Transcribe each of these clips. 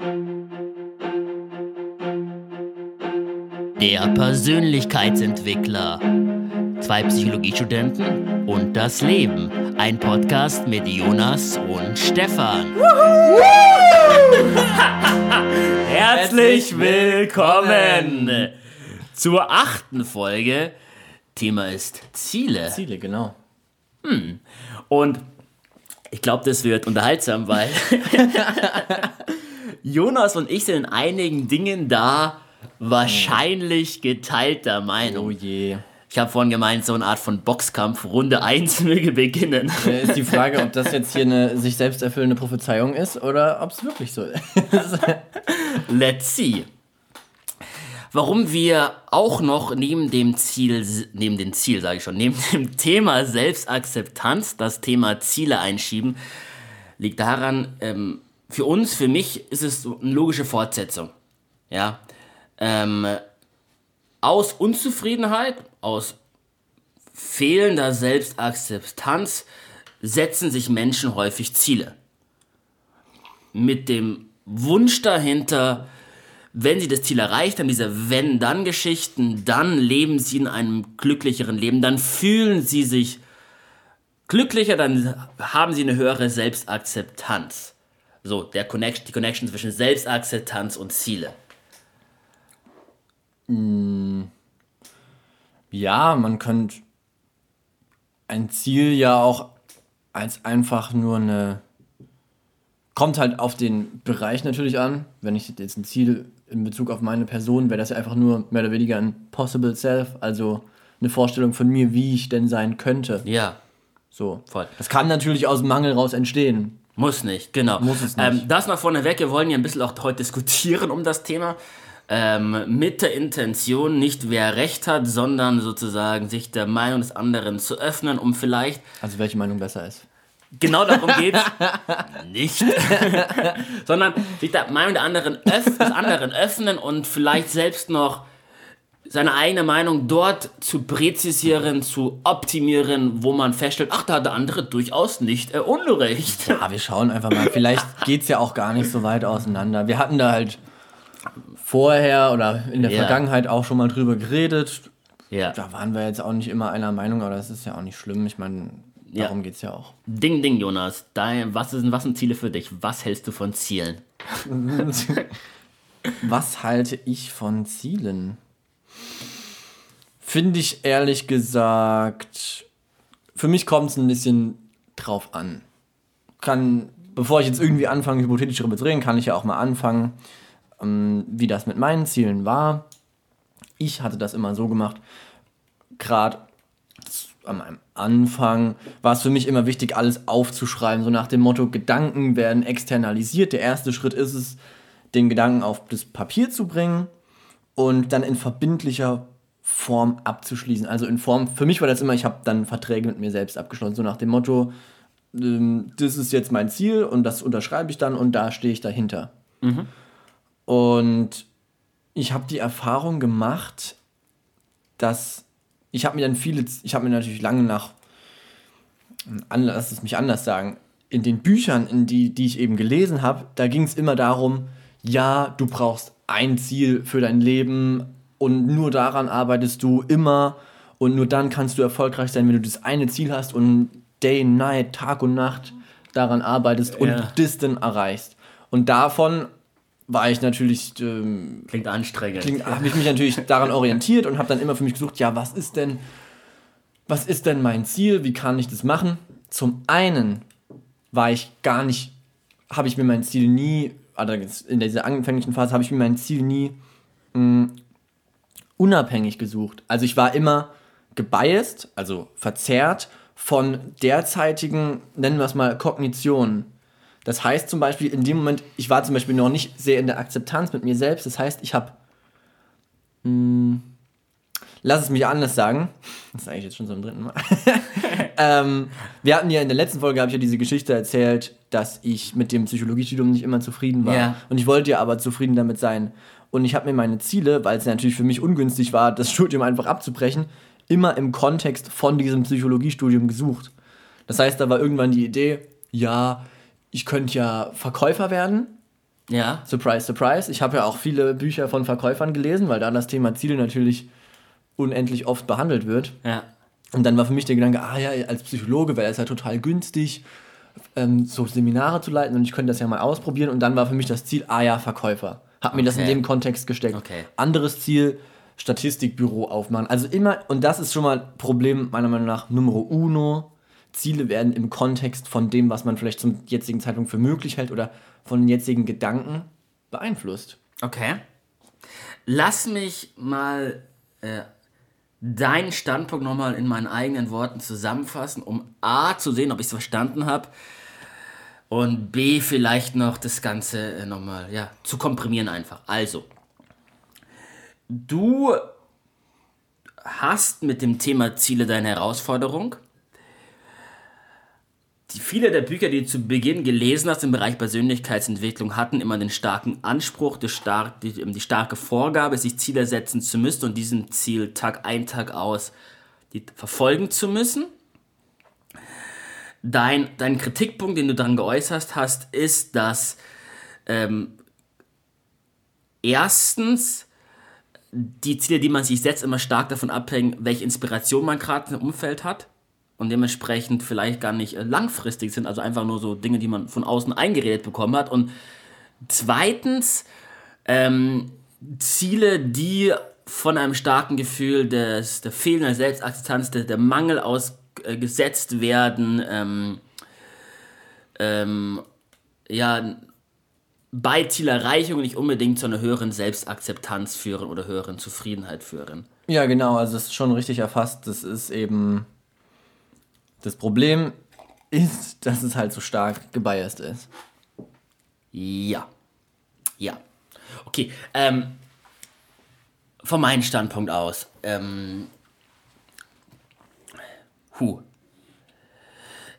Der Persönlichkeitsentwickler. Zwei Psychologiestudenten und das Leben. Ein Podcast mit Jonas und Stefan. Herzlich willkommen zur achten Folge. Thema ist Ziele. Ziele, genau. Und ich glaube, das wird unterhaltsam, weil Jonas und ich sind in einigen Dingen da wahrscheinlich geteilter Meinung. Oh je. Ich habe vorhin gemeint, so eine Art von Boxkampf, Runde 1 möge beginnen. Ist die Frage, ob das jetzt hier eine sich selbst erfüllende Prophezeiung ist oder ob es wirklich so ist. Let's see. Warum wir auch noch neben dem Ziel, neben dem Ziel sage ich schon, neben dem Thema Selbstakzeptanz das Thema Ziele einschieben, liegt daran, ähm, für uns, für mich ist es eine logische Fortsetzung. Ja. Ähm, aus Unzufriedenheit, aus fehlender Selbstakzeptanz setzen sich Menschen häufig Ziele. Mit dem Wunsch dahinter, wenn sie das Ziel erreicht haben, diese Wenn-Dann-Geschichten, dann leben sie in einem glücklicheren Leben, dann fühlen sie sich glücklicher, dann haben sie eine höhere Selbstakzeptanz. So, der Connection, die Connection zwischen Selbstakzeptanz und Ziele. Ja, man könnte ein Ziel ja auch als einfach nur eine. Kommt halt auf den Bereich natürlich an. Wenn ich jetzt ein Ziel in Bezug auf meine Person, wäre das ja einfach nur mehr oder weniger ein Possible Self, also eine Vorstellung von mir, wie ich denn sein könnte. Ja, So. voll. Das kann natürlich aus dem Mangel raus entstehen. Muss nicht, genau. Muss es nicht. Ähm, das mal vorneweg, wir wollen ja ein bisschen auch heute diskutieren um das Thema. Ähm, mit der Intention, nicht wer recht hat, sondern sozusagen sich der Meinung des anderen zu öffnen, um vielleicht Also welche Meinung besser ist. Genau darum geht's nicht. Sondern sich der Meinung der anderen des anderen öffnen und vielleicht selbst noch seine eigene Meinung dort zu präzisieren, zu optimieren, wo man feststellt, ach, da hat der andere durchaus nicht äh, Unrecht. Ja, wir schauen einfach mal. Vielleicht geht es ja auch gar nicht so weit auseinander. Wir hatten da halt vorher oder in der Ja. Vergangenheit auch schon mal drüber geredet. Ja. Da waren wir jetzt auch nicht immer einer Meinung, aber das ist ja auch nicht schlimm. Ich meine, Ja. darum geht's ja auch. Ding, ding, Jonas. Dein, was, sind, was sind Ziele für dich? Was hältst du von Zielen? Was halte ich von Zielen? Finde ich ehrlich gesagt, für mich kommt es ein bisschen drauf an. Kann, bevor ich jetzt irgendwie anfange, hypothetisch darüber zu reden, kann ich ja auch mal anfangen, ähm, wie das mit meinen Zielen war. Ich hatte das immer so gemacht, gerade am Anfang war es für mich immer wichtig, alles aufzuschreiben, so nach dem Motto, Gedanken werden externalisiert. Der erste Schritt ist es, den Gedanken auf das Papier zu bringen und dann in verbindlicher Form abzuschließen. Also in Form, für mich war das immer, ich habe dann Verträge mit mir selbst abgeschlossen, so nach dem Motto, ähm, das ist jetzt mein Ziel und das unterschreibe ich dann und da stehe ich dahinter. Und ich habe die Erfahrung gemacht, dass ich habe mir dann viele, ich habe mir natürlich lange nach, lass es mich anders sagen, in den Büchern, in die, die ich eben gelesen habe, da ging es immer darum, ja, du brauchst ein Ziel für dein Leben und nur daran arbeitest du immer und nur dann kannst du erfolgreich sein, wenn du das eine Ziel hast und Day, Night, Tag und Nacht daran arbeitest und Ja. das dann erreichst. Und davon war ich natürlich ähm, Klingt anstrengend. habe ich mich natürlich daran orientiert und habe dann immer für mich gesucht, ja, was ist denn, was ist denn mein Ziel? Wie kann ich das machen? Zum einen war ich gar nicht, habe ich mir mein Ziel nie, also in dieser anfänglichen Phase habe ich mir mein Ziel nie mh, unabhängig gesucht. Also ich war immer gebiased, also verzerrt von derzeitigen, nennen wir es mal, Kognition. Das heißt zum Beispiel, in dem Moment, ich war zum Beispiel noch nicht sehr in der Akzeptanz mit mir selbst. Das heißt, ich habe, lass es mich anders sagen, das ist eigentlich jetzt schon so im dritten Mal. ähm, wir hatten ja in der letzten Folge, habe ich ja diese Geschichte erzählt, dass ich mit dem Psychologiestudium nicht immer zufrieden war. Ja. Und ich wollte ja aber zufrieden damit sein. Und ich habe mir meine Ziele, weil es natürlich für mich ungünstig war, das Studium einfach abzubrechen, immer im Kontext von diesem Psychologiestudium gesucht. Das heißt, da war irgendwann die Idee, ja, ich könnte ja Verkäufer werden Ja. Surprise, surprise. Ich habe ja auch viele Bücher von Verkäufern gelesen, weil da das Thema Ziele natürlich unendlich oft behandelt wird. Ja. Und dann war für mich der Gedanke, ah ja, als Psychologe wäre es ja total günstig, ähm, so Seminare zu leiten und ich könnte das ja mal ausprobieren. Und dann war für mich das Ziel, ah ja, Verkäufer. Hab mir das in Okay. dem Kontext gesteckt. Okay. Anderes Ziel, Statistikbüro aufmachen. Also immer, und das ist schon mal Problem meiner Meinung nach Numero uno. Ziele werden im Kontext von dem, was man vielleicht zum jetzigen Zeitpunkt für möglich hält oder von den jetzigen Gedanken beeinflusst. Okay. Lass mich mal äh, deinen Standpunkt nochmal in meinen eigenen Worten zusammenfassen, um A zu sehen, ob ich es verstanden habe und B vielleicht noch das Ganze äh, nochmal ja, zu komprimieren einfach. Also, du hast mit dem Thema Ziele deine Herausforderung. Die, viele der Bücher, die du zu Beginn gelesen hast im Bereich Persönlichkeitsentwicklung, hatten immer den starken Anspruch, die, stark, die, die starke Vorgabe, sich Ziele setzen zu müssen und diesem Ziel Tag ein, Tag aus verfolgen zu müssen. Dein, dein Kritikpunkt, den du daran geäußert hast, ist, dass ähm, erstens die Ziele, die man sich setzt, immer stark davon abhängen, welche Inspiration man gerade im Umfeld hat und dementsprechend vielleicht gar nicht äh, langfristig sind, also einfach nur so Dinge, die man von außen eingeredet bekommen hat. Und zweitens ähm, Ziele, die von einem starken Gefühl des, der fehlenden Selbstakzeptanz, der, der Mangel ausgesetzt werden, ähm, ähm, ja, bei Zielerreichung nicht unbedingt zu einer höheren Selbstakzeptanz führen oder höheren Zufriedenheit führen. Ja, genau, also es ist schon richtig erfasst. Das ist eben. Das Problem ist, dass es halt so stark gebiased ist. Ja. Ja. Okay. Ähm, von meinem Standpunkt aus. Ähm, hu.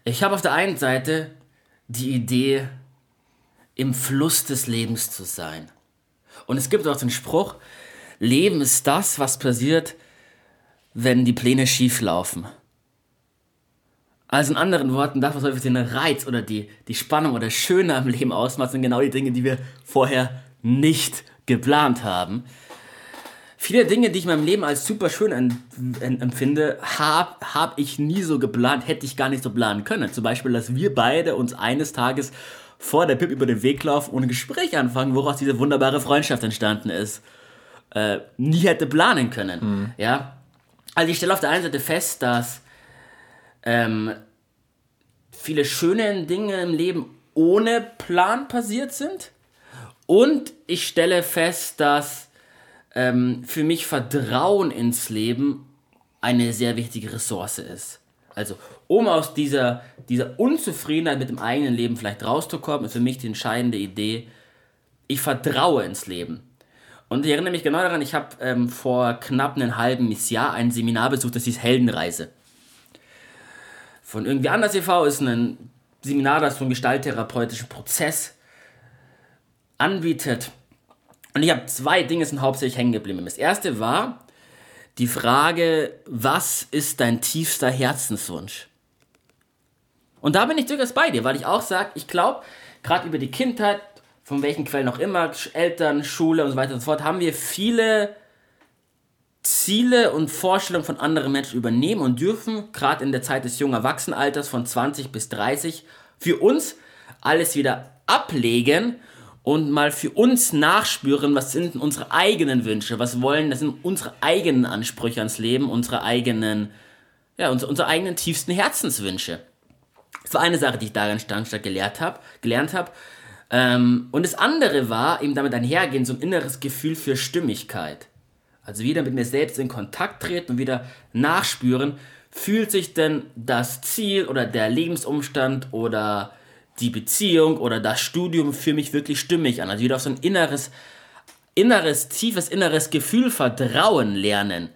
Ich habe auf der einen Seite die Idee, im Fluss des Lebens zu sein. Und es gibt auch den Spruch, Leben ist das, was passiert, wenn die Pläne schief laufen. Also in anderen Worten, das, was häufig den Reiz oder die, die Spannung oder Schöne am Leben ausmacht, sind genau die Dinge, die wir vorher nicht geplant haben. Viele Dinge, die ich in meinem Leben als super schön empfinde, habe hab ich nie so geplant, hätte ich gar nicht so planen können. Zum Beispiel, dass wir beide uns eines Tages vor der Pip über den Weg laufen und ein Gespräch anfangen, woraus diese wunderbare Freundschaft entstanden ist. Äh, nie hätte planen können. Ja? Also ich stelle auf der einen Seite fest, dass ähm, viele schöne Dinge im Leben ohne Plan passiert sind. Und ich stelle fest, dass ähm, für mich Vertrauen ins Leben eine sehr wichtige Ressource ist. Also, um aus dieser, dieser Unzufriedenheit mit dem eigenen Leben vielleicht rauszukommen, ist für mich die entscheidende Idee, ich vertraue ins Leben. Und ich erinnere mich genau daran, ich habe ähm, vor knapp einem halben Jahr ein Seminar besucht, das hieß Heldenreise. Von irgendwie anders e.V. ist ein Seminar, das so einen gestalttherapeutischen Prozess anbietet. Und ich habe zwei Dinge sind hauptsächlich hängen geblieben. Das erste war die Frage, was ist dein tiefster Herzenswunsch? Und da bin ich durchaus bei dir, weil ich auch sage, ich glaube, gerade über die Kindheit, von welchen Quellen auch immer, Eltern, Schule und so weiter und so fort, haben wir viele Ziele und Vorstellungen von anderen Menschen übernehmen und dürfen, gerade in der Zeit des jungen Erwachsenenalters von 20 bis 30, für uns alles wieder ablegen und mal für uns nachspüren, was sind unsere eigenen Wünsche, was wollen, das sind unsere eigenen Ansprüche ans Leben, unsere eigenen, ja, unsere, unsere eigenen tiefsten Herzenswünsche. Das war eine Sache, die ich da ganz stark gelehrt habe, gelernt habe. Ähm, und das andere war eben damit einhergehen, so ein inneres Gefühl für Stimmigkeit. Also wieder mit mir selbst in Kontakt treten und wieder nachspüren, fühlt sich denn das Ziel oder der Lebensumstand oder die Beziehung oder das Studium für mich wirklich stimmig an. Also wieder auf so ein inneres, inneres, tiefes inneres Gefühl Vertrauen lernen.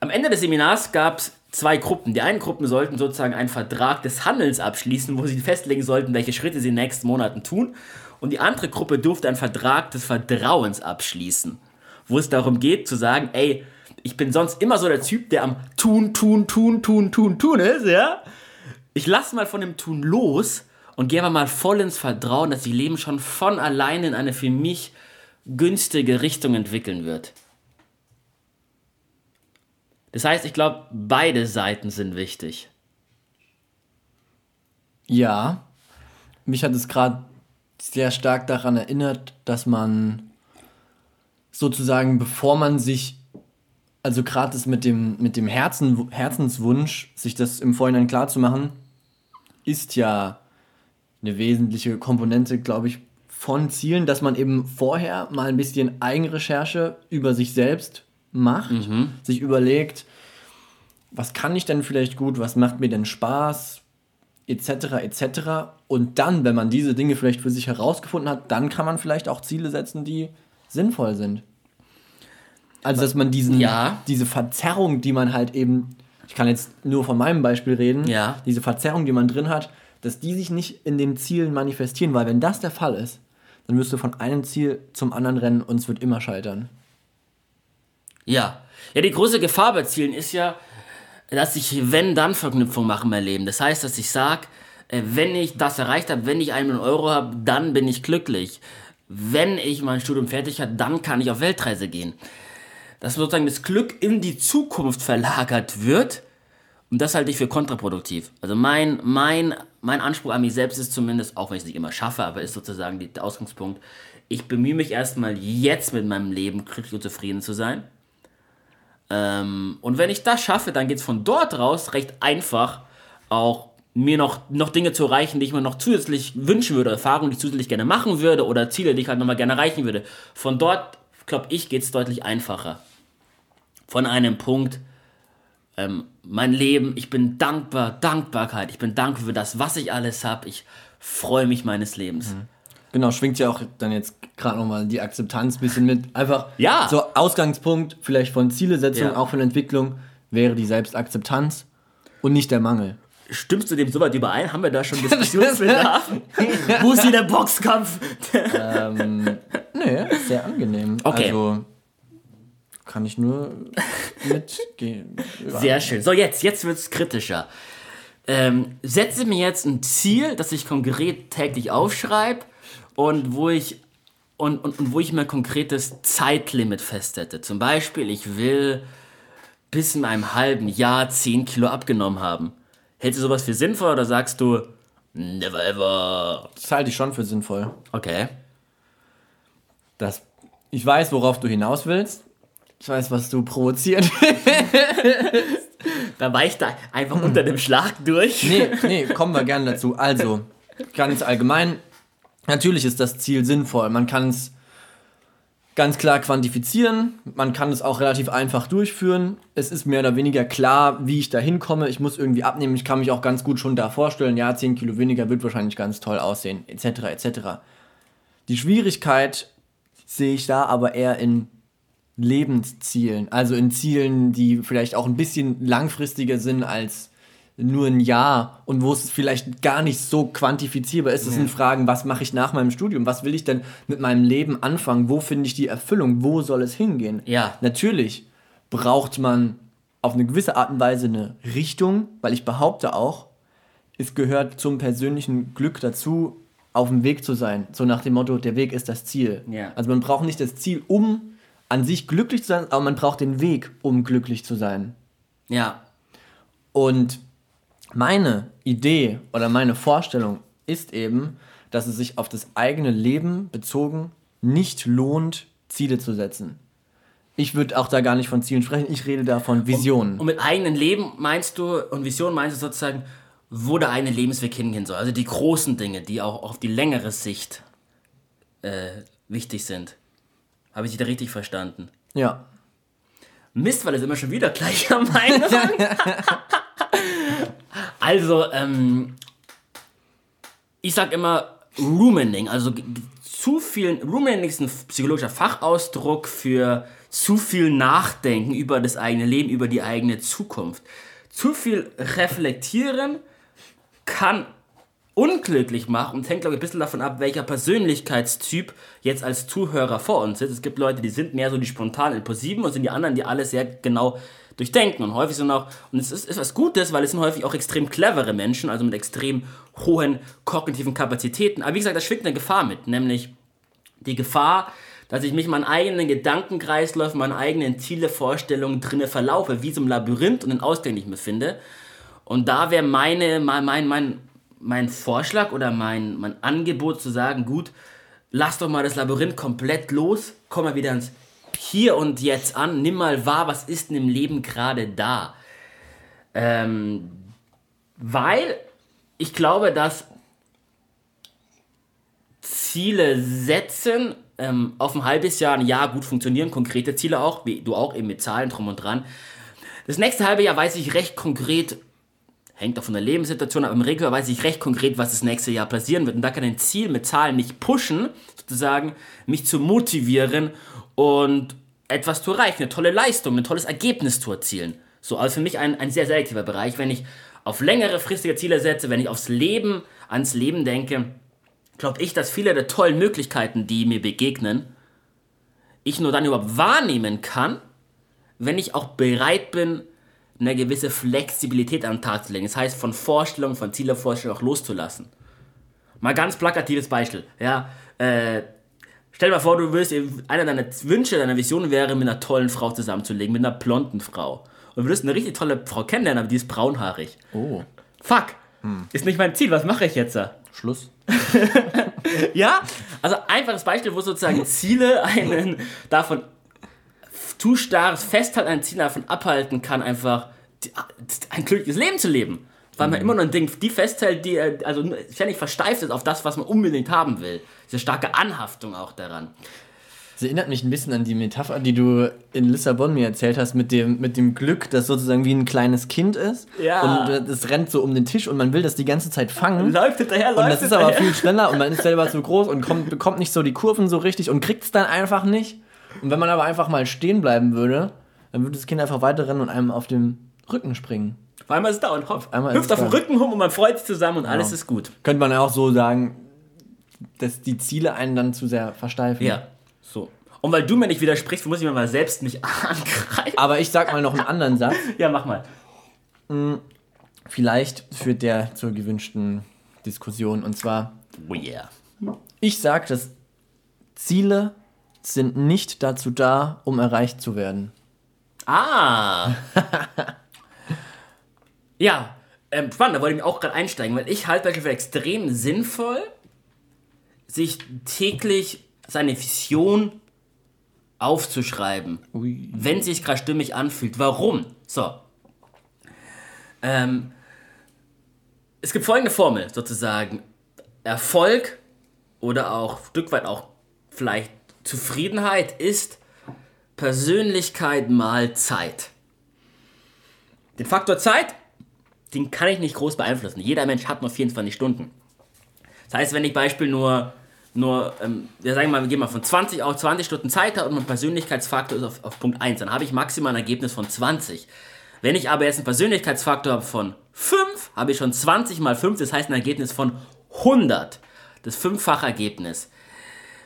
Am Ende des Seminars gab es zwei Gruppen. Die einen Gruppen sollten sozusagen einen Vertrag des Handelns abschließen, wo sie festlegen sollten, welche Schritte sie in den nächsten Monaten tun. Und die andere Gruppe durfte einen Vertrag des Vertrauens abschließen, wo es darum geht zu sagen, ey, ich bin sonst immer so der Typ, der am Tun, Tun, Tun, Tun, Tun, Tun ist, ja? Ich lasse mal von dem Tun los und gehe mal voll ins Vertrauen, dass sich Leben schon von alleine in eine für mich günstige Richtung entwickeln wird. Das heißt, ich glaube, beide Seiten sind wichtig. Ja, mich hat es gerade sehr stark daran erinnert, dass man sozusagen, bevor man sich, also gerade das mit dem, mit dem Herzen, Herzenswunsch, sich das im Vorhinein klar zu machen, ist ja eine wesentliche Komponente, glaube ich, von Zielen, dass man eben vorher mal ein bisschen Eigenrecherche über sich selbst macht, sich überlegt, was kann ich denn vielleicht gut, was macht mir denn Spaß, etc., etc. Und dann, wenn man diese Dinge vielleicht für sich herausgefunden hat, dann kann man vielleicht auch Ziele setzen, die sinnvoll sind. Also, dass man diesen, Ja. diese Verzerrung, die man halt eben, ich kann jetzt nur von meinem Beispiel reden, Ja. diese Verzerrung, die man drin hat, dass die sich nicht in den Zielen manifestieren, weil wenn das der Fall ist, dann wirst du von einem Ziel zum anderen rennen und es wird immer scheitern. Ja. Ja, die große Gefahr bei Zielen ist ja, dass ich Wenn-Dann-Verknüpfung mache in Leben. Das heißt, dass ich sage, wenn ich das erreicht habe, wenn ich einen Euro habe, dann bin ich glücklich. Wenn ich mein Studium fertig habe, dann kann ich auf Weltreise gehen. Dass sozusagen das Glück in die Zukunft verlagert wird. Und das halte ich für kontraproduktiv. Also mein, mein, mein Anspruch an mich selbst ist zumindest, auch wenn ich es nicht immer schaffe, aber ist sozusagen der Ausgangspunkt, ich bemühe mich erstmal jetzt mit meinem Leben glücklich und zufrieden zu sein. Ähm, und wenn ich das schaffe, dann geht es von dort raus recht einfach, auch mir noch, noch Dinge zu erreichen, die ich mir noch zusätzlich wünschen würde, Erfahrungen, die ich zusätzlich gerne machen würde oder Ziele, die ich halt nochmal gerne erreichen würde. Von dort, glaube ich, geht es deutlich einfacher. Von einem Punkt, ähm, mein Leben, ich bin dankbar, Dankbarkeit, ich bin dankbar für das, was ich alles habe, ich freue mich meines Lebens. Genau, schwingt ja auch dann jetzt gerade nochmal die Akzeptanz ein bisschen mit. Einfach Ja. so Ausgangspunkt vielleicht von Zielesetzung, Ja. auch von Entwicklung, wäre die Selbstakzeptanz und nicht der Mangel. Stimmst du dem soweit überein? Haben wir da schon Diskussionsbedarf? Wo ist hier der Boxkampf? Nee, sehr angenehm. Okay. Also kann ich nur mitgehen. Sehr schön. So, jetzt, jetzt wird es kritischer. Ähm, setze mir jetzt ein Ziel, das ich konkret täglich aufschreibe und wo ich und, und, und wo ich mir ein konkretes Zeitlimit festsetze. Zum Beispiel, ich will bis in einem halben Jahr 10 Kilo abgenommen haben. Hältst du sowas für sinnvoll oder sagst du, never ever? Das halte ich schon für sinnvoll. Okay. Das, ich weiß, worauf du hinaus willst. Ich weiß, was du provoziert. Da weicht er einfach unter dem Schlag durch. nee, nee, kommen wir gerne dazu. Also, ganz allgemein, natürlich ist das Ziel sinnvoll. Man kann es ganz klar quantifizieren. Man kann es auch relativ einfach durchführen. Es ist mehr oder weniger klar, wie ich da hinkomme. Ich muss irgendwie abnehmen. Ich kann mich auch ganz gut schon da vorstellen, ja, 10 Kilo weniger wird wahrscheinlich ganz toll aussehen, etc., etc. Die Schwierigkeit sehe ich da aber eher in Lebenszielen, also in Zielen, die vielleicht auch ein bisschen langfristiger sind als nur ein Jahr und wo es vielleicht gar nicht so quantifizierbar ist. Das sind Fragen, was mache ich nach meinem Studium? Was will ich denn mit meinem Leben anfangen? Wo finde ich die Erfüllung? Wo soll es hingehen? Ja. Natürlich braucht man auf eine gewisse Art und Weise eine Richtung, weil ich behaupte auch, es gehört zum persönlichen Glück dazu, auf dem Weg zu sein. So nach dem Motto, der Weg ist das Ziel. Ja. Also man braucht nicht das Ziel, um an sich glücklich zu sein, aber man braucht den Weg, um glücklich zu sein. Ja. Und meine Idee oder meine Vorstellung ist eben, dass es sich auf das eigene Leben bezogen nicht lohnt, Ziele zu setzen. Ich würde auch da gar nicht von Zielen sprechen, ich rede da von Visionen. Und mit eigenem Leben meinst du, und Vision meinst du sozusagen, wo der eigene Lebensweg hingehen soll. Also die großen Dinge, die auch auf die längere Sicht äh, wichtig sind. Habe ich dich da richtig verstanden? Ja. Mist, weil es immer schon wieder gleicher Meinung. also, ähm, ich sag immer Rumining, also zu viel, Rumining ist ein psychologischer Fachausdruck für zu viel Nachdenken über das eigene Leben, über die eigene Zukunft. Zu viel reflektieren kann unglücklich macht und hängt, glaube ich, ein bisschen davon ab, welcher Persönlichkeitstyp jetzt als Zuhörer vor uns sitzt. Es gibt Leute, die sind mehr so die spontanen, impulsiven und sind die anderen, die alles sehr genau durchdenken und häufig sind auch, und es ist, ist was Gutes, weil es sind häufig auch extrem clevere Menschen, also mit extrem hohen kognitiven Kapazitäten. Aber wie gesagt, da schwingt eine Gefahr mit, nämlich die Gefahr, dass ich mich meinen eigenen Gedankenkreislauf, meinen eigenen Ziele, Vorstellungen drinne verlaufe, wie so ein Labyrinth und den Ausgang nicht mehr finde. Und da wäre meine, mein, mein, mein, mein Vorschlag oder mein, mein Angebot zu sagen, gut, lass doch mal das Labyrinth komplett los, komm mal wieder ins Hier und Jetzt an, nimm mal wahr, was ist denn im Leben gerade da. Ähm, weil ich glaube, dass Ziele setzen ähm, auf ein halbes Jahr, ein Jahr gut funktionieren, konkrete Ziele auch, wie du auch eben mit Zahlen drum und dran. Das nächste halbe Jahr weiß ich recht konkret, hängt auch von der Lebenssituation, aber im Regelfall weiß ich recht konkret, was das nächste Jahr passieren wird. Und da kann ein Ziel mit Zahlen mich pushen, sozusagen, mich zu motivieren und etwas zu erreichen, eine tolle Leistung, ein tolles Ergebnis zu erzielen. So, also für mich ein, ein sehr selektiver Bereich. Wenn ich auf längere fristige Ziele setze, wenn ich aufs Leben, ans Leben denke, glaube ich, dass viele der tollen Möglichkeiten, die mir begegnen, ich nur dann überhaupt wahrnehmen kann, wenn ich auch bereit bin, eine gewisse Flexibilität an den Tag zu legen. Das heißt, von Vorstellungen, von Zielevorstellungen auch loszulassen. Mal ganz plakatives Beispiel. Ja, äh, stell dir mal vor, du würdest, einer deiner Wünsche, deiner Vision wäre, mit einer tollen Frau zusammenzulegen, mit einer blonden Frau. Und du würdest eine richtig tolle Frau kennenlernen, aber die ist braunhaarig. Oh. Fuck. Hm. Ist nicht mein Ziel, was mache ich jetzt? Schluss. ja, also einfaches Beispiel, wo sozusagen Ziele einen davon zu starres Festhalten an Zielen davon abhalten kann, einfach ein glückliches Leben zu leben. Weil man mhm. immer noch ein Ding, die festhält, die also ständig versteift ist auf das, was man unbedingt haben will. Diese starke Anhaftung auch daran. Das erinnert mich ein bisschen an die Metapher, die du in Lissabon mir erzählt hast, mit dem, mit dem Glück, das sozusagen wie ein kleines Kind ist. Ja. Und es rennt so um den Tisch und man will das die ganze Zeit fangen. Läuft hinterher, läuft Und das ist aber viel schneller und man ist selber zu groß und kommt, bekommt nicht so die Kurven so richtig und kriegt es dann einfach nicht. Und wenn man aber einfach mal stehen bleiben würde, dann würde das Kind einfach weiterrennen und einem auf dem Rücken springen. Auf einmal ist es da und hopft, hüpft auf dem Rücken rum und man freut sich zusammen und genau. alles ist gut. Könnte man auch so sagen, dass die Ziele einen dann zu sehr versteifen. Ja, so. Und weil du mir nicht widersprichst, muss ich mir mal selbst mich angreifen. Aber ich sag mal noch einen anderen Satz. ja, mach mal. Hm, vielleicht führt der zur gewünschten Diskussion. Und zwar, oh yeah. ich sag, dass Ziele sind nicht dazu da, um erreicht zu werden. Ah! ja, ähm, spannend, da wollte ich auch gerade einsteigen, weil ich halte für extrem sinnvoll, sich täglich seine Vision aufzuschreiben, Ui. wenn es sich gerade stimmig anfühlt. Warum? So. Ähm, es gibt folgende Formel sozusagen. Erfolg oder auch ein Stück weit auch vielleicht Zufriedenheit ist Persönlichkeit mal Zeit. Den Faktor Zeit, den kann ich nicht groß beeinflussen. Jeder Mensch hat nur 24 Stunden. Das heißt, wenn ich Beispiel nur, nur ähm, ja, sagen wir mal, wir gehen mal von 20 auf 20 Stunden Zeit habe und mein Persönlichkeitsfaktor ist auf, auf Punkt 1, dann habe ich maximal ein Ergebnis von 20. Wenn ich aber jetzt einen Persönlichkeitsfaktor habe von 5, habe ich schon 20 mal 5, das heißt ein Ergebnis von 100. Das fünffache Ergebnis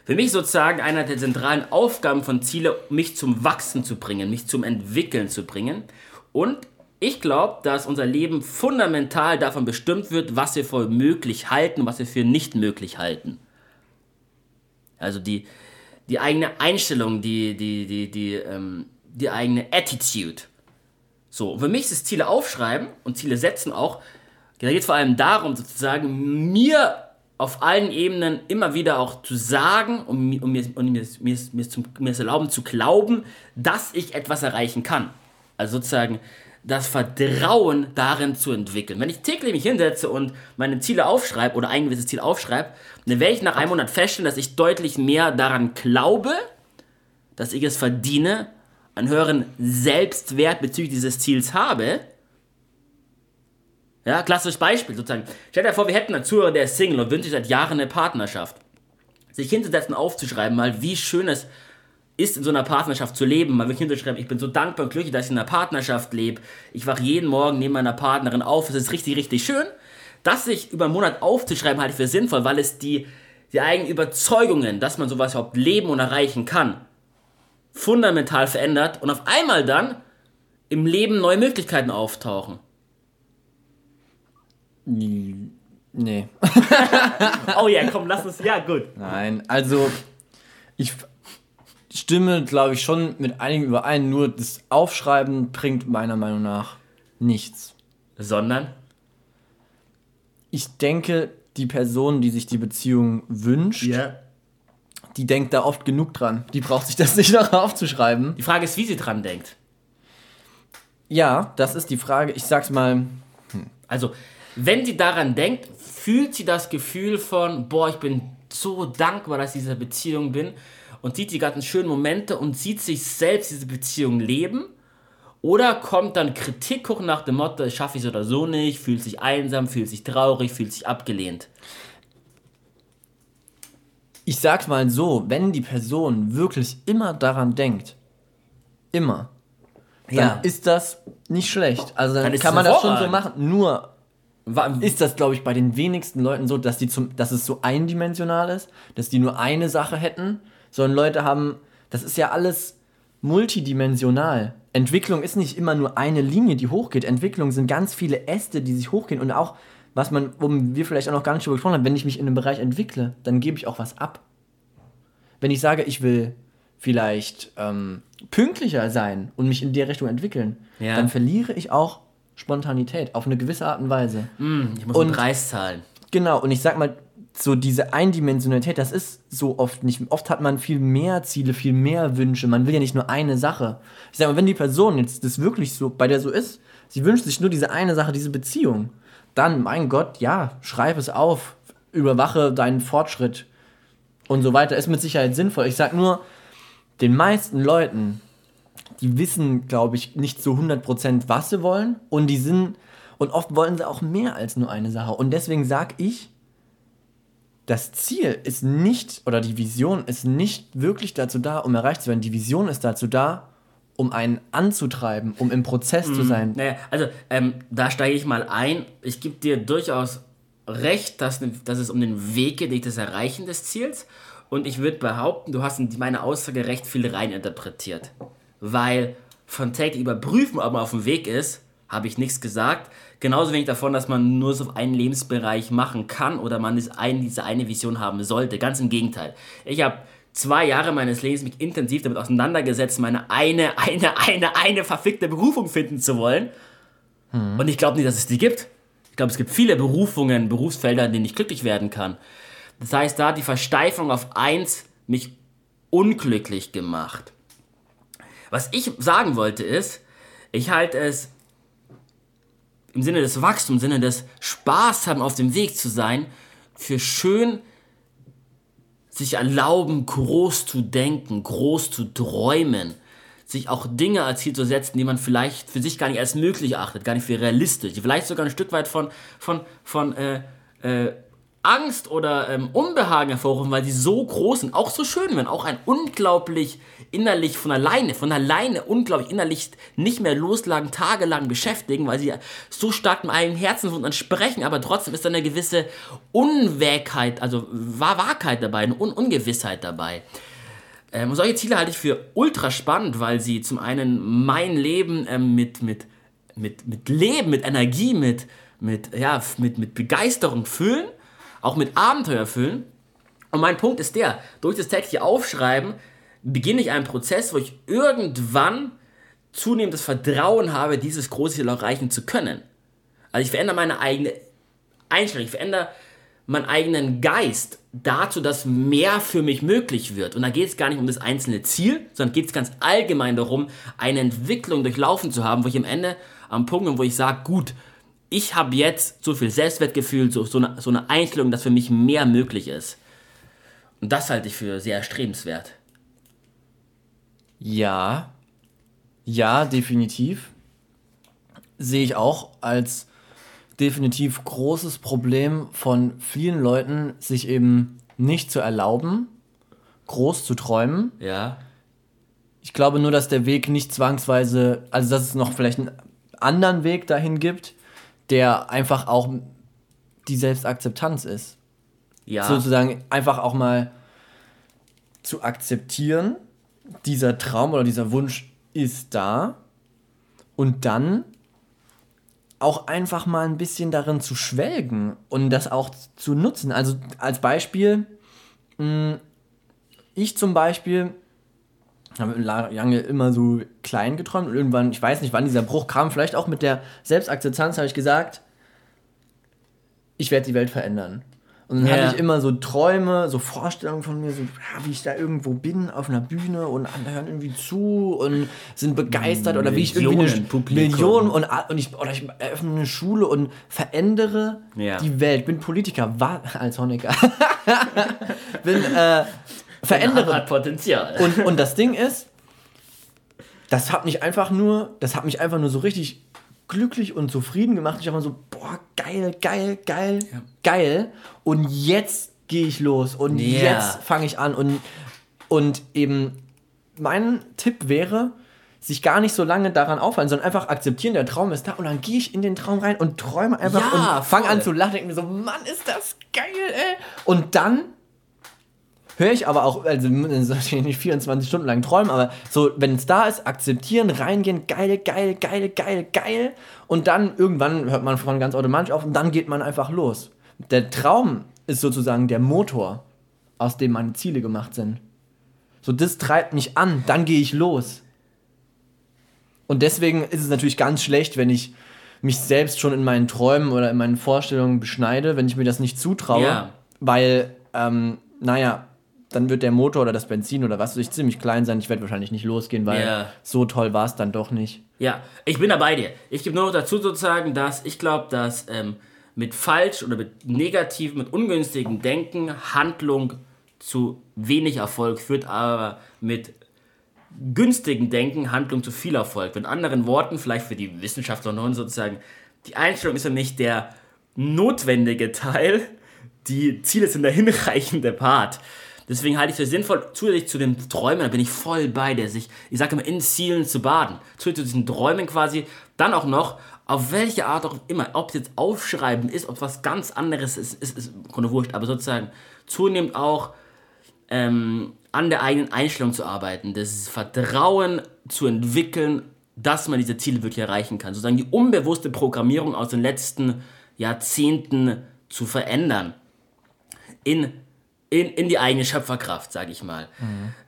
für mich sozusagen einer der zentralen Aufgaben von Ziele, mich zum Wachsen zu bringen, mich zum Entwickeln zu bringen. Und ich glaube, dass unser Leben fundamental davon bestimmt wird, was wir für möglich halten und was wir für nicht möglich halten. Also die, die eigene Einstellung, die, die, die, die, ähm, die eigene Attitude. So, für mich ist es Ziele aufschreiben und Ziele setzen auch. Da geht es vor allem darum, sozusagen mir auf allen Ebenen immer wieder auch zu sagen und, und, mir, und mir, mir, mir, zum, mir es erlauben zu glauben, dass ich etwas erreichen kann. Also sozusagen das Vertrauen darin zu entwickeln. Wenn ich täglich mich hinsetze und meine Ziele aufschreibe oder ein gewisses Ziel aufschreibe, dann werde ich nach einem Monat feststellen, dass ich deutlich mehr daran glaube, dass ich es verdiene, einen höheren Selbstwert bezüglich dieses Ziels habe ja, klassisches Beispiel sozusagen. Stell dir vor, wir hätten einen Zuhörer, der ist Single und wünscht sich seit Jahren eine Partnerschaft. Sich hinzusetzen, aufzuschreiben, mal wie schön es ist, in so einer Partnerschaft zu leben, mal wirklich hinzuschreiben, ich bin so dankbar und glücklich, dass ich in einer Partnerschaft lebe. Ich wache jeden Morgen neben meiner Partnerin auf, es ist richtig, richtig schön. das sich über einen Monat aufzuschreiben, halte ich für sinnvoll, weil es die, die eigenen Überzeugungen, dass man sowas überhaupt leben und erreichen kann, fundamental verändert und auf einmal dann im Leben neue Möglichkeiten auftauchen. Nee. oh ja, komm, lass uns. Ja, gut. Nein, also ich stimme, glaube ich, schon mit einigen überein, nur das Aufschreiben bringt meiner Meinung nach nichts. Sondern? Ich denke, die Person, die sich die Beziehung wünscht, Ja. die denkt da oft genug dran. Die braucht sich das nicht noch aufzuschreiben. Die Frage ist, wie sie dran denkt. Ja, das ist die Frage. Ich sag's mal, Also, wenn sie daran denkt, fühlt sie das Gefühl von, boah, ich bin so dankbar, dass ich in dieser Beziehung bin und sieht die ganzen schönen Momente und sieht sich selbst diese Beziehung leben? Oder kommt dann Kritik hoch nach dem Motto, schaffe ich es oder so nicht, fühlt sich einsam, fühlt sich traurig, fühlt sich abgelehnt? ich sag's mal so, wenn die Person wirklich immer daran denkt, immer, dann ist das nicht schlecht. Also dann, Dann kann man das schon so machen. Nur ist das, glaube ich, bei den wenigsten Leuten so, dass, die zum, dass es so eindimensional ist, dass die nur eine Sache hätten, sondern Leute haben, das ist ja alles multidimensional. Entwicklung ist nicht immer nur eine Linie, die hochgeht. Entwicklung sind ganz viele Äste, die sich hochgehen und auch, was man, wo wir vielleicht auch noch gar nicht drüber gesprochen haben, wenn ich mich in einem Bereich entwickle, dann gebe ich auch was ab. Wenn ich sage, ich will vielleicht ähm, pünktlicher sein und mich in der Richtung entwickeln, Ja. dann verliere ich auch Spontanität auf eine gewisse Art und Weise. Ich muss Und- einen Preis zahlen. Genau, und ich sag mal, so diese Eindimensionalität, das ist so oft nicht. Oft hat man viel mehr Ziele, viel mehr Wünsche. Man will ja nicht nur eine Sache. Ich sag mal, wenn die Person jetzt das wirklich so bei der so ist, sie wünscht sich nur diese eine Sache, diese Beziehung, dann, mein Gott, ja, schreib es auf, überwache deinen Fortschritt und so weiter. Ist mit Sicherheit sinnvoll. Ich sag nur, den meisten Leuten, die wissen, glaube ich, nicht so 100% was sie wollen und die sind und oft wollen sie auch mehr als nur eine Sache und deswegen sag ich, das Ziel ist nicht oder die Vision ist nicht wirklich dazu da, um erreicht zu werden. Die Vision ist dazu da, um einen anzutreiben, um im Prozess zu sein. Naja, also ähm, da steige ich mal ein. Ich gebe dir durchaus recht, dass, dass es um den Weg geht, nicht das Erreichen des Ziels. Und ich würde behaupten, du hast in meine Aussage recht viel reininterpretiert. Weil von täglich überprüfen, ob man auf dem Weg ist, habe ich nichts gesagt. Genauso wenig davon, dass man nur so auf einen Lebensbereich machen kann oder man ist ein, diese eine Vision haben sollte. Ganz im Gegenteil. Ich habe zwei Jahre meines Lebens mich intensiv damit auseinandergesetzt, meine eine, eine, eine, eine verfickte Berufung finden zu wollen. Und ich glaube nicht, dass es die gibt. Ich glaube, es gibt viele Berufungen, Berufsfelder, in denen ich glücklich werden kann. Das heißt, da hat die Versteifung auf eins mich unglücklich gemacht. Was ich sagen wollte ist, ich halte es im Sinne des Wachstums, im Sinne des Spaß haben, auf dem Weg zu sein, für schön, sich erlauben, groß zu denken, groß zu träumen, sich auch Dinge als Ziel zu setzen, die man vielleicht für sich gar nicht als möglich achtet, gar nicht für realistisch, vielleicht sogar ein Stück weit von, von, von äh, äh, Angst oder ähm, Unbehagen hervorrufen, weil sie so groß sind, auch so schön werden, auch ein unglaublich innerlich von alleine, von alleine unglaublich innerlich nicht mehr loslagen, tagelang beschäftigen, weil sie so stark im eigenen Herzen von uns sprechen, aber trotzdem ist da eine gewisse Unwägheit, also Wahr- Wahrheit dabei, eine Un Ungewissheit dabei. Ähm, solche Ziele halte ich für ultra spannend, weil sie zum einen mein Leben ähm, mit, mit, mit, mit Leben, mit Energie, mit, mit, ja, mit, mit Begeisterung füllen, auch mit Abenteuer füllen. Und mein Punkt ist der, durch das tägliche Aufschreiben beginne ich einen Prozess, wo ich irgendwann zunehmendes Vertrauen habe, dieses große Ziel erreichen zu können. Also ich verändere meine eigene Einstellung, ich verändere meinen eigenen Geist dazu, dass mehr für mich möglich wird. Und da geht es gar nicht um das einzelne Ziel, sondern geht es ganz allgemein darum, eine Entwicklung durchlaufen zu haben, wo ich am Ende am Punkt bin, wo ich sage, gut, ich habe jetzt so viel Selbstwertgefühl, so, so, eine, so eine Einstellung, dass für mich mehr möglich ist. Und das halte ich für sehr erstrebenswert. Ja, ja, definitiv. Sehe ich auch als definitiv großes Problem von vielen Leuten, sich eben nicht zu erlauben, groß zu träumen. Ja. Ich glaube nur, dass der Weg nicht zwangsweise, also dass es noch vielleicht einen anderen Weg dahin gibt, der einfach auch die Selbstakzeptanz ist. Ja. Sozusagen einfach auch mal zu akzeptieren, dieser Traum oder dieser Wunsch ist da und dann auch einfach mal ein bisschen darin zu schwelgen und das auch zu nutzen. Also als Beispiel, mh, ich zum Beispiel habe lange immer so klein geträumt und irgendwann, ich weiß nicht, wann dieser Bruch kam, vielleicht auch mit der Selbstakzeptanz, habe ich gesagt, ich werde die Welt verändern. Und dann Ja. hatte ich immer so Träume, so Vorstellungen von mir, so wie ich da irgendwo bin auf einer Bühne und andere hören irgendwie zu und sind begeistert oder wie ich irgendwie eine Millionen Publikum. Million und, und ich oder ich eröffne eine Schule und verändere Ja. die Welt. Bin Politiker, war als Honecker. bin äh, verändere Hat Potenzial. und, und das Ding ist, das hat mich einfach nur, das hat mich einfach nur so richtig glücklich und zufrieden gemacht. Ich war so, boah, geil, geil, geil, geil. Und jetzt gehe ich los und Ja. jetzt fange ich an. Und, und eben mein Tipp wäre, sich gar nicht so lange daran aufhalten, sondern einfach akzeptieren, der Traum ist da und dann gehe ich in den Traum rein und träume einfach Ja, und fange an zu lachen, denke mir so, Mann, ist das geil, ey. Und dann höre ich aber auch, also sollte ich nicht 24 Stunden lang träumen, aber so, wenn es da ist, akzeptieren, reingehen, geil, geil, geil, geil, geil. Und dann irgendwann hört man von ganz automatisch auf und dann geht man einfach los. Der Traum ist sozusagen der Motor, aus dem meine Ziele gemacht sind. So, das treibt mich an, dann gehe ich los. Und deswegen ist es natürlich ganz schlecht, wenn ich mich selbst schon in meinen Träumen oder in meinen Vorstellungen beschneide, wenn ich mir das nicht zutraue, Ja. weil, ähm, naja, dann wird der Motor oder das Benzin oder was weiß ich ziemlich klein sein. Ich werde wahrscheinlich nicht losgehen, weil Ja. so toll war es dann doch nicht. Ja, ich bin da bei dir. Ich gebe nur noch dazu sozusagen, dass ich glaube, dass ähm, mit falsch oder mit negativ, mit ungünstigem Denken Handlung zu wenig Erfolg führt, aber mit günstigem Denken Handlung zu viel Erfolg. Mit anderen Worten, vielleicht für die Wissenschaftler und sozusagen, die Einstellung ist ja nicht der notwendige Teil, die Ziele sind der hinreichende Part. Deswegen halte ich es für sinnvoll, zusätzlich zu den Träumen, da bin ich voll bei der sich, ich sage immer, in Zielen zu baden. Zusätzlich zu diesen Träumen quasi, dann auch noch, auf welche Art auch immer, ob es jetzt aufschreiben ist, ob es was ganz anderes ist, ist, ist Grunde wurscht, aber sozusagen zunehmend auch ähm, an der eigenen Einstellung zu arbeiten, das Vertrauen zu entwickeln, dass man diese Ziele wirklich erreichen kann. Sozusagen die unbewusste Programmierung aus den letzten Jahrzehnten zu verändern. In, in, in die eigene Schöpferkraft, sage ich mal.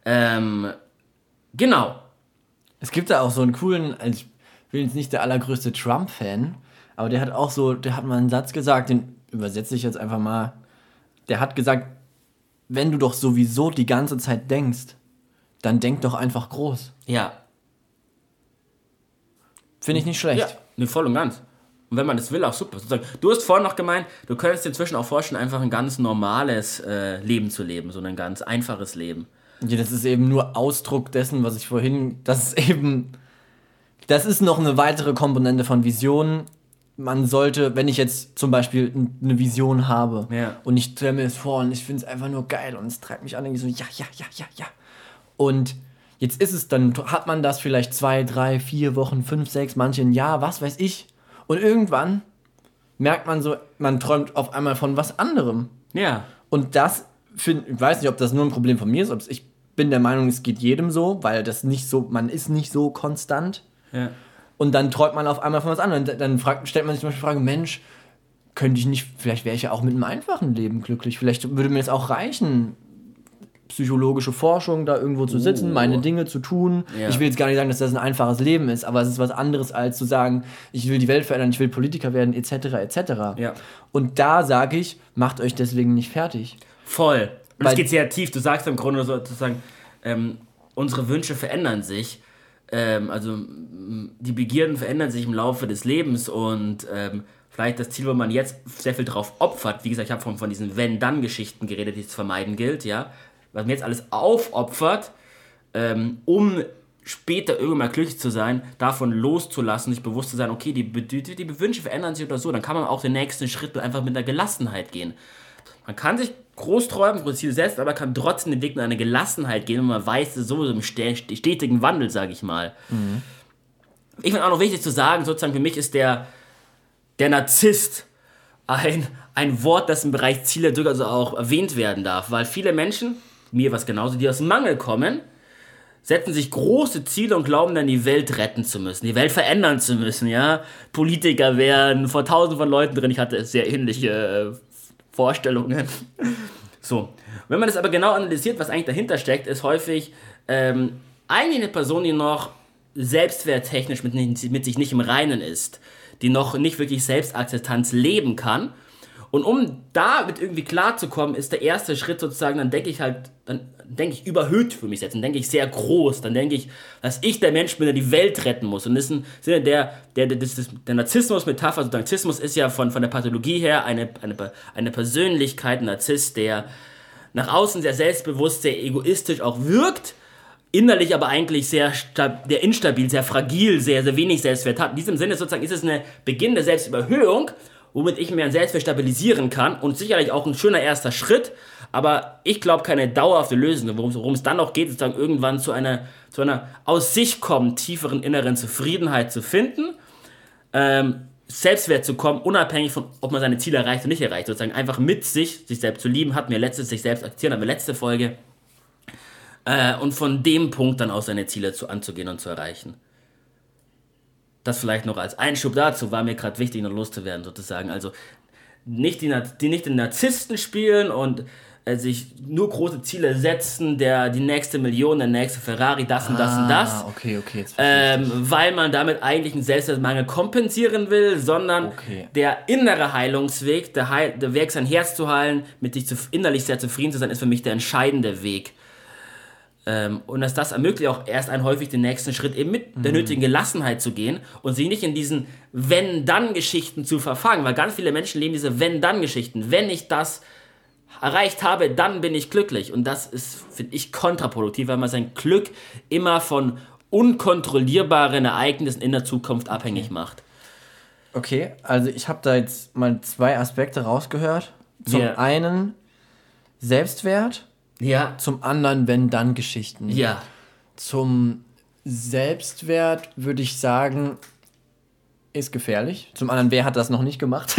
Ähm, genau. Es gibt da auch so einen coolen, also ich bin jetzt nicht der allergrößte Trump-Fan, aber der hat auch so, der hat mal einen Satz gesagt, den übersetze ich jetzt einfach mal. Der hat gesagt, wenn du doch sowieso die ganze Zeit denkst, dann denk doch einfach groß. Ja. Finde ich nicht schlecht. Ja, ne, voll und ganz. Und wenn man das will, auch super. Sozusagen, du hast vorhin noch gemeint, du könntest dir inzwischen auch vorstellen, einfach ein ganz normales äh, Leben zu leben, so ein ganz einfaches Leben. Ja, das ist eben nur Ausdruck dessen, was ich vorhin, das ist eben, das ist noch eine weitere Komponente von Visionen. Man sollte, wenn ich jetzt zum Beispiel eine Vision habe Ja. und ich stelle mir das vor und ich finde es einfach nur geil und es treibt mich an, denke ich so, ja, ja, ja, ja, ja. Und jetzt ist es, dann hat man das vielleicht zwei, drei, vier Wochen, fünf, sechs, manche ein Jahr, was weiß ich. Und irgendwann merkt man so, man träumt auf einmal von was anderem. Ja. Und das finde ich weiß nicht, ob das nur ein Problem von mir ist, ob ich bin der Meinung, es geht jedem so, weil das nicht so, man ist nicht so konstant. Ja. Und dann träumt man auf einmal von was anderem. Dann- Dann fragt, stellt man sich zum Beispiel die Frage, Mensch, könnte ich nicht, vielleicht wäre ich ja auch mit einem einfachen Leben glücklich. Vielleicht würde mir das auch reichen, psychologische Forschung da irgendwo zu sitzen, meine Dinge zu tun. Ja. Ich will jetzt gar nicht sagen, dass das ein einfaches Leben ist, aber es ist was anderes als zu sagen, ich will die Welt verändern, ich will Politiker werden, etc., etc. Ja. Und da sage ich, macht euch deswegen nicht fertig. Voll. Und es geht sehr tief. Du sagst im Grunde so- sozusagen, ähm, unsere Wünsche verändern sich. Ähm, also die Begierden verändern sich im Laufe des Lebens und ähm, vielleicht das Ziel, wo man jetzt sehr viel drauf opfert. Wie gesagt, ich habe von, von diesen Wenn-Dann-Geschichten geredet, die es vermeiden gilt, ja. Was man jetzt alles aufopfert, ähm, um später irgendwann mal glücklich zu sein, davon loszulassen, sich bewusst zu sein, okay, die, die, die Wünsche verändern sich oder so, dann kann man auch den nächsten Schritt einfach mit einer Gelassenheit gehen. Man kann sich groß träumen, große Ziele setzen, aber kann trotzdem den Weg mit einer Gelassenheit gehen und man weiß, es ist so im ste- stetigen Wandel, sage ich mal. Ich finde auch noch wichtig zu sagen, sozusagen für mich ist der, der Narzisst ein, ein Wort, das im Bereich Ziele durchaus auch erwähnt werden darf, weil viele Menschen, mir was genauso, die aus Mangel kommen, setzen sich große Ziele und glauben dann, die Welt retten zu müssen, die Welt verändern zu müssen, ja. Politiker werden, vor tausenden von Leuten drin, ich hatte sehr ähnliche äh, Vorstellungen. So. Wenn man das aber genau analysiert, was eigentlich dahinter steckt, ist häufig ähm, eigentlich eine Person, die noch selbstwerttechnisch mit, mit sich nicht im Reinen ist, die noch nicht wirklich Selbstakzeptanz leben kann und um damit irgendwie klarzukommen, ist der erste Schritt sozusagen, dann denke ich halt, dann denke ich überhöht für mich selbst, dann denke ich sehr groß, dann denke ich, dass ich der Mensch bin, der die Welt retten muss. Und das ist ein Sinne der, der, der, der Narzissmus-Metapher, also Narzissmus ist ja von, von der Pathologie her eine, eine, eine Persönlichkeit, ein Narzisst, der nach außen sehr selbstbewusst, sehr egoistisch auch wirkt, innerlich aber eigentlich sehr der instabil, sehr fragil, sehr, sehr wenig Selbstwert hat. In diesem Sinne sozusagen ist es eine Beginn der Selbstüberhöhung womit ich mir Selbstwert stabilisieren kann und sicherlich auch ein schöner erster Schritt, aber ich glaube keine dauerhafte Lösung. Worum es dann noch geht, ist dann irgendwann zu einer, zu einer aus sich kommen, tieferen inneren Zufriedenheit zu finden, ähm, Selbstwert zu kommen, unabhängig von, ob man seine Ziele erreicht oder nicht erreicht. Sozusagen einfach mit sich, sich selbst zu lieben, hat mir letztes sich selbst akzeptieren, mir letzte Folge. Äh, und von dem Punkt dann aus seine Ziele zu, anzugehen und zu erreichen das vielleicht noch als Einschub dazu war mir gerade wichtig, noch loszuwerden, sozusagen. Also nicht die, die nicht den Narzissten spielen und äh, sich nur große Ziele setzen, der die nächste Million, der nächste Ferrari, das und das und das. Ah, okay, okay. Ähm, weil man damit eigentlich einen Selbstwertmangel kompensieren will, sondern okay. der innere Heilungsweg, der, Heil, der Weg, sein Herz zu heilen, mit sich zu, innerlich sehr zufrieden zu sein, ist für mich der entscheidende Weg. Ähm, und dass das ermöglicht auch erst einen häufig den nächsten Schritt eben mit der mhm. nötigen Gelassenheit zu gehen und sich nicht in diesen Wenn-Dann-Geschichten zu verfangen, weil ganz viele Menschen leben diese Wenn-Dann-Geschichten. Wenn ich das erreicht habe, dann bin ich glücklich. Und das ist, finde ich, kontraproduktiv, weil man sein Glück immer von unkontrollierbaren Ereignissen in der Zukunft abhängig macht. Okay, also ich habe da jetzt mal zwei Aspekte rausgehört. Zum yeah. einen Selbstwert ja. Zum anderen Wenn-Dann-Geschichten. Ja. Zum Selbstwert würde ich sagen, ist gefährlich. Zum anderen, wer hat das noch nicht gemacht?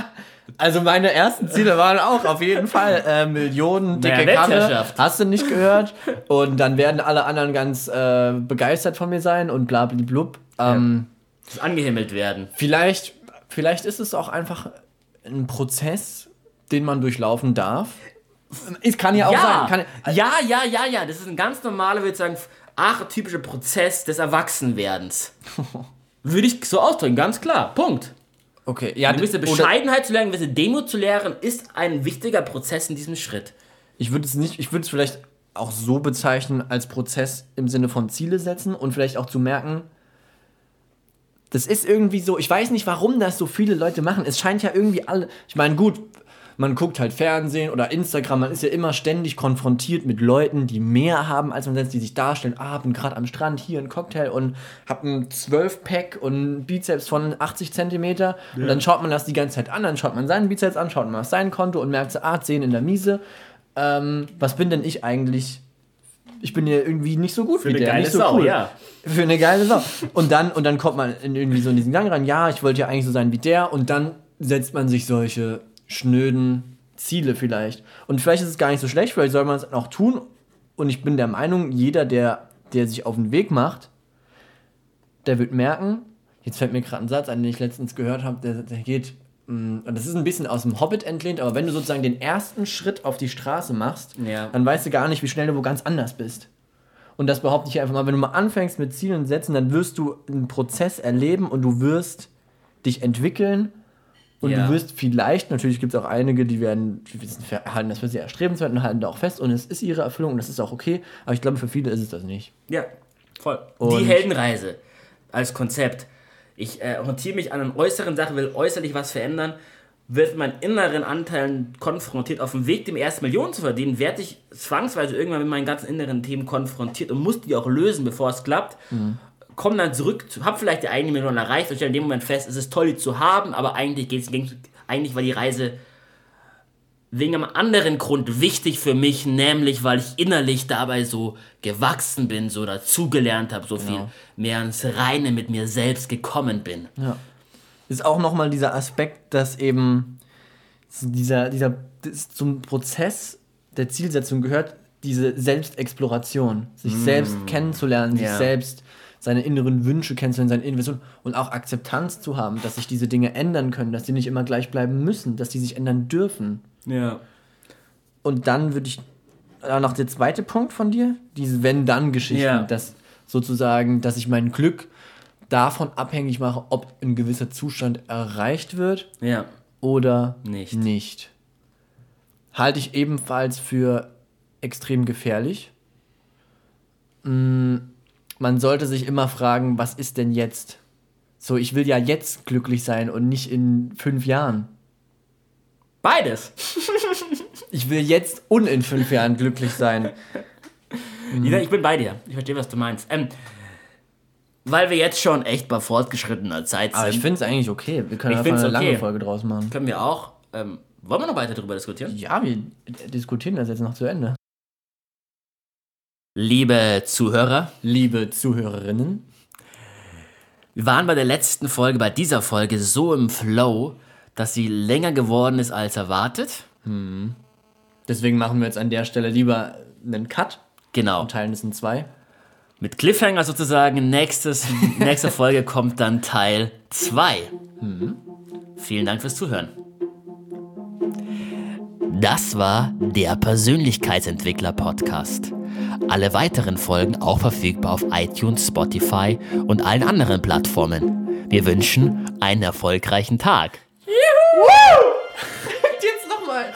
also meine ersten Ziele waren auch auf jeden Fall äh, Millionen dicke naja, Karre. Hast du nicht gehört? Und dann werden alle anderen ganz äh, begeistert von mir sein und bla blub. Ähm, ja. Angehimmelt werden. Vielleicht, vielleicht ist es auch einfach ein Prozess, den man durchlaufen darf. Es kann ja auch ja. sein. Kann, ja, ja, ja, ja. Das ist ein ganz normaler, würde ich sagen, archetypischer Prozess des Erwachsenwerdens. würde ich so ausdrücken, ganz klar. Punkt. Okay, ja. Eine gewisse Bescheidenheit zu lernen, eine gewisse Demut zu lernen, ist ein wichtiger Prozess in diesem Schritt. Ich würde es nicht, ich würde es vielleicht auch so bezeichnen als Prozess im Sinne von Ziele setzen und vielleicht auch zu merken, das ist irgendwie so, ich weiß nicht, warum das so viele Leute machen. Es scheint ja irgendwie alle, ich meine, gut, man guckt halt Fernsehen oder Instagram, man ist ja immer ständig konfrontiert mit Leuten, die mehr haben als man selbst, die sich darstellen, ah, bin gerade am Strand, hier ein Cocktail und hab ein 12-Pack und Bizeps von 80 Zentimeter ja. und dann schaut man das die ganze Zeit an, dann schaut man seinen Bizeps an, schaut man auf sein Konto und merkt so, ah, 10 in der Miese. Ähm, was bin denn ich eigentlich? Ich bin ja irgendwie nicht so gut Für wie eine der, geile nicht so Sau, cool. ja. Für eine geile Sau. Und dann, und dann kommt man in irgendwie so in diesen Gang rein, ja, ich wollte ja eigentlich so sein wie der und dann setzt man sich solche schnöden Ziele vielleicht. Und vielleicht ist es gar nicht so schlecht, vielleicht soll man es auch tun. Und ich bin der Meinung, jeder, der, der sich auf den Weg macht, der wird merken, jetzt fällt mir gerade ein Satz ein, den ich letztens gehört habe, der, der geht, mm, und das ist ein bisschen aus dem Hobbit entlehnt, aber wenn du sozusagen den ersten Schritt auf die Straße machst, ja. dann weißt du gar nicht, wie schnell du wo ganz anders bist. Und das behaupte ich einfach mal, wenn du mal anfängst mit Zielen setzen, dann wirst du einen Prozess erleben und du wirst dich entwickeln und ja. du wirst vielleicht, natürlich gibt es auch einige, die werden, die wissen, halten das für sehr erstrebenswert und halten da auch fest und es ist ihre Erfüllung und das ist auch okay, aber ich glaube, für viele ist es das nicht. Ja, voll. Und die Heldenreise als Konzept. Ich äh, orientiere mich an einer äußeren Sache, will äußerlich was verändern, wird meinen inneren Anteilen konfrontiert. Auf dem Weg, dem ersten Millionen zu verdienen, werde ich zwangsweise irgendwann mit meinen ganzen inneren Themen konfrontiert und muss die auch lösen, bevor es klappt. Mhm komme dann zurück, habe vielleicht die eigene Million erreicht und stelle in dem Moment fest, es ist toll, die zu haben, aber eigentlich geht's, eigentlich war die Reise wegen einem anderen Grund wichtig für mich, nämlich weil ich innerlich dabei so gewachsen bin, so dazugelernt habe, so viel ja. mehr ins Reine mit mir selbst gekommen bin. Ja. Ist auch nochmal dieser Aspekt, dass eben dieser, dieser, zum Prozess der Zielsetzung gehört diese Selbstexploration, sich selbst kennenzulernen, sich Ja. selbst seine inneren Wünsche kennenzulernen, seine Investitionen und auch Akzeptanz zu haben, dass sich diese Dinge ändern können, dass die nicht immer gleich bleiben müssen, dass die sich ändern dürfen. Ja. Und dann würde ich, noch der zweite Punkt von dir, diese Wenn-Dann-Geschichten, Ja. dass sozusagen, dass ich mein Glück davon abhängig mache, ob ein gewisser Zustand erreicht wird Ja. oder Nicht. nicht. Halte ich ebenfalls für extrem gefährlich. Mm, Man sollte sich immer fragen, was ist denn jetzt? So, ich will ja jetzt glücklich sein und nicht in fünf Jahren. Beides. Ich will jetzt und in fünf Jahren glücklich sein. Ja, ich bin bei dir. Ich verstehe, was du meinst. Ähm, weil wir jetzt schon echt bei fortgeschrittener Zeit Aber ich sind, finde es eigentlich okay. Wir können Ich einfach eine lange okay. Folge draus machen. können wir auch. Ähm, wollen wir noch weiter darüber diskutieren? Ja, wir diskutieren das jetzt noch zu Ende. Liebe Zuhörer, Liebe Zuhörerinnen, wir waren bei der letzten Folge, bei dieser Folge so im Flow, dass sie länger geworden ist als erwartet. deswegen machen wir jetzt an der Stelle lieber einen Cut Genau. und teilen es in zwei. Mit Cliffhanger sozusagen. Nächstes, nächste Folge kommt dann Teil 2. Vielen Dank fürs Zuhören. Das war der Persönlichkeitsentwickler Podcast. Alle weiteren Folgen auch verfügbar auf iTunes, Spotify und allen anderen Plattformen. Wir wünschen einen erfolgreichen Tag. Jetzt nochmal.